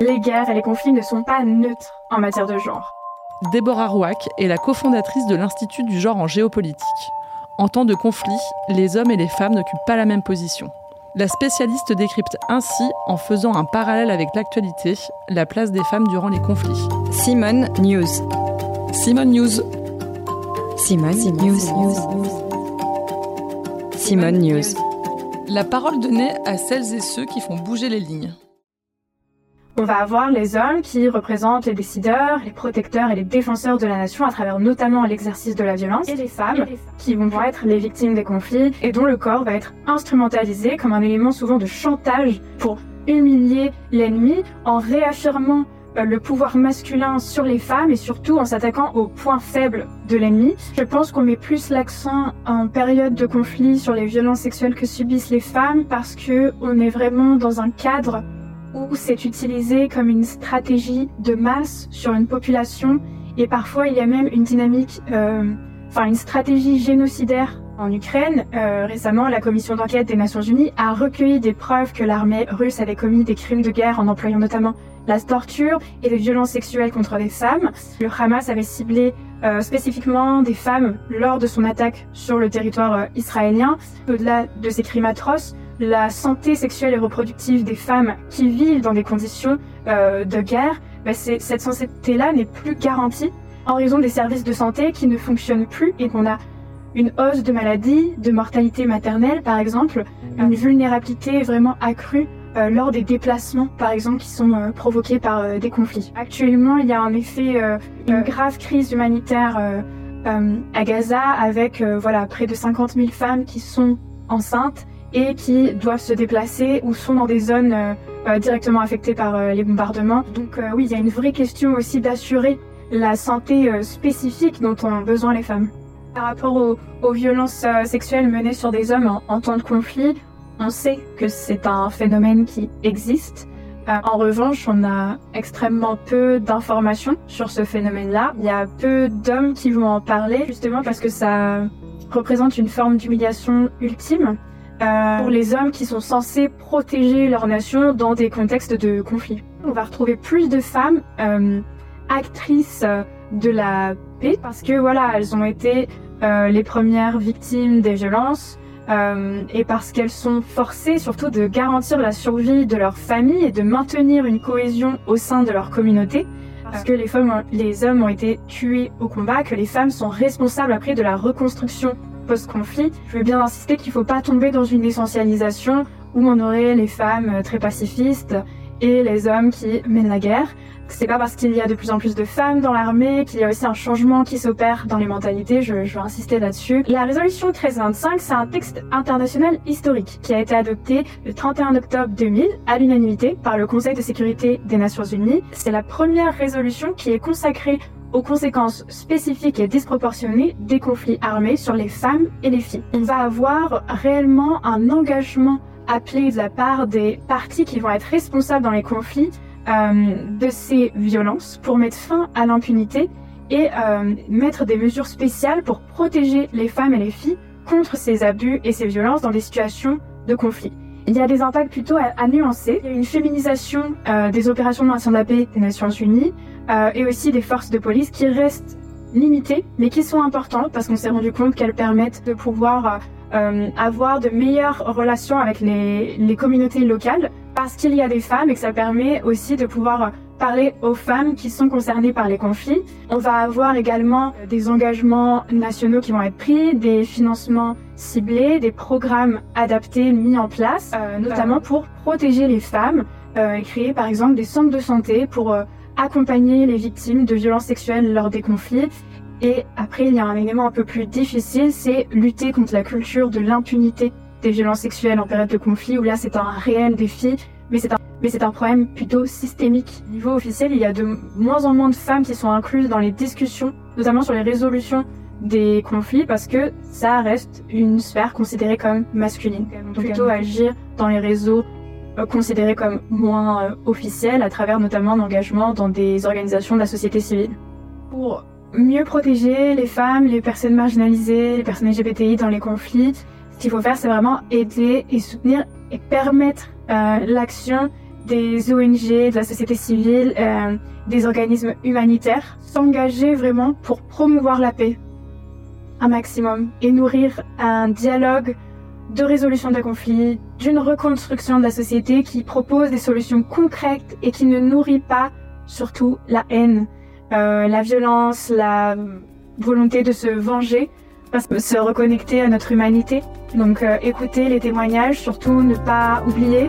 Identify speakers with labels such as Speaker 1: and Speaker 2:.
Speaker 1: Les guerres et les conflits ne sont pas neutres en matière de genre.
Speaker 2: Déborah Rouac est la cofondatrice de l'Institut du genre en géopolitique. En temps de conflit, les hommes et les femmes n'occupent pas la même position. La spécialiste décrypte ainsi, en faisant un parallèle avec l'actualité, la place des femmes durant les conflits.
Speaker 3: Simone News.
Speaker 2: Simone News.
Speaker 3: Simone News. Simone News.
Speaker 2: La parole donnée à celles et ceux qui font bouger les lignes.
Speaker 1: On va avoir les hommes qui représentent les décideurs, les protecteurs et les défenseurs de la nation à travers notamment l'exercice de la violence, et les femmes qui vont être les victimes des conflits et dont le corps va être instrumentalisé comme un élément souvent de chantage pour humilier l'ennemi en réaffirmant euh, le pouvoir masculin sur les femmes et surtout en s'attaquant aux points faibles de l'ennemi. Je pense qu'on met plus l'accent en période de conflit sur les violences sexuelles que subissent les femmes parce que on est vraiment dans un cadre où c'est utilisé comme une stratégie de masse sur une population et parfois il y a même une dynamique, euh, une stratégie génocidaire en Ukraine. Euh, récemment, la commission d'enquête des Nations Unies a recueilli des preuves que l'armée russe avait commis des crimes de guerre en employant notamment la torture et les violences sexuelles contre des femmes. Le Hamas avait ciblé euh, spécifiquement des femmes lors de son attaque sur le territoire israélien. Au-delà de ces crimes atroces, la santé sexuelle et reproductive des femmes qui vivent dans des conditions euh, de guerre, bah, cette santé-là n'est plus garantie en raison des services de santé qui ne fonctionnent plus et qu'on a une hausse de maladies, de mortalité maternelle par exemple, une vulnérabilité vraiment accrue euh, lors des déplacements par exemple qui sont euh, provoqués par euh, des conflits. Actuellement, il y a en effet une grave crise humanitaire à Gaza avec voilà près de 50 000 femmes qui sont enceintes et qui doivent se déplacer ou sont dans des zones euh, euh, directement affectées par euh, les bombardements. Donc oui, il y a une vraie question aussi d'assurer la santé spécifique dont ont besoin les femmes. Par rapport aux, violences sexuelles menées sur des hommes en, temps de conflit, on sait que c'est un phénomène qui existe. en revanche, on a extrêmement peu d'informations sur ce phénomène-là. Il y a peu d'hommes qui vont en parler, justement parce que ça représente une forme d'humiliation ultime. Euh, pour les hommes qui sont censés protéger leur nation dans des contextes de conflit. On va retrouver plus de femmes euh, actrices euh, de la paix parce que voilà, elles ont été les premières victimes des violences et parce qu'elles sont forcées surtout de garantir la survie de leur famille et de maintenir une cohésion au sein de leur communauté. Parce que les, les hommes ont été tués au combat, que les femmes sont responsables après de la reconstruction post-conflit, je veux bien insister qu'il ne faut pas tomber dans une essentialisation où on aurait les femmes euh, très pacifistes et les hommes qui mènent la guerre. C'est pas parce qu'il y a de plus en plus de femmes dans l'armée qu'il y a aussi un changement qui s'opère dans les mentalités, je, je veux insister là-dessus. La résolution 1325, c'est un texte international historique qui a été adopté le 31 octobre 2000 à l'unanimité par le Conseil de sécurité des Nations Unies. C'est la première résolution qui est consacrée aux conséquences spécifiques et disproportionnées des conflits armés sur les femmes et les filles. On va avoir réellement un engagement appelé de la part des parties qui vont être responsables dans les conflits euh, de ces violences pour mettre fin à l'impunité et euh, mettre des mesures spéciales pour protéger les femmes et les filles contre ces abus et ces violences dans des situations de conflit. Il y a des impacts plutôt à, nuancer. Il y a une féminisation euh, des opérations de maintien des Nations Unies euh, et aussi des forces de police qui restent limitées, mais qui sont importantes parce qu'on s'est rendu compte qu'elles permettent de pouvoir euh, avoir de meilleures relations avec les, les communautés locales parce qu'il y a des femmes et que ça permet aussi de pouvoir parler aux femmes qui sont concernées par les conflits. On va avoir également des engagements nationaux qui vont être pris, des financements ciblés, des programmes adaptés mis en place, euh, notamment pour protéger les femmes euh, et créer par exemple des centres de santé pour euh, accompagner les victimes de violences sexuelles lors des conflits. Et après, il y a un élément un peu plus difficile, c'est lutter contre la culture de l'impunité des violences sexuelles en période de conflit, où là c'est un réel défi, mais c'est un mais c'est un problème plutôt systémique. Au niveau officiel, il y a de moins en moins de femmes qui sont incluses dans les discussions, notamment sur les résolutions des conflits, parce que ça reste une sphère considérée comme masculine. Donc plutôt agir dans les réseaux euh, considérés comme moins euh, officiels, à travers notamment l'engagement dans des organisations de la société civile. Pour mieux protéger les femmes, les personnes marginalisées, les personnes LGBTI dans les conflits, ce qu'il faut faire, c'est vraiment aider et soutenir et permettre euh, l'action des ONG, de la société civile, euh, des organismes humanitaires, s'engager vraiment pour promouvoir la paix un maximum et nourrir un dialogue de résolution des conflits, d'une reconstruction de la société qui propose des solutions concrètes et qui ne nourrit pas surtout la haine, euh, la violence, la volonté de se venger, se reconnecter à notre humanité. Donc euh, écouter les témoignages, surtout ne pas oublier.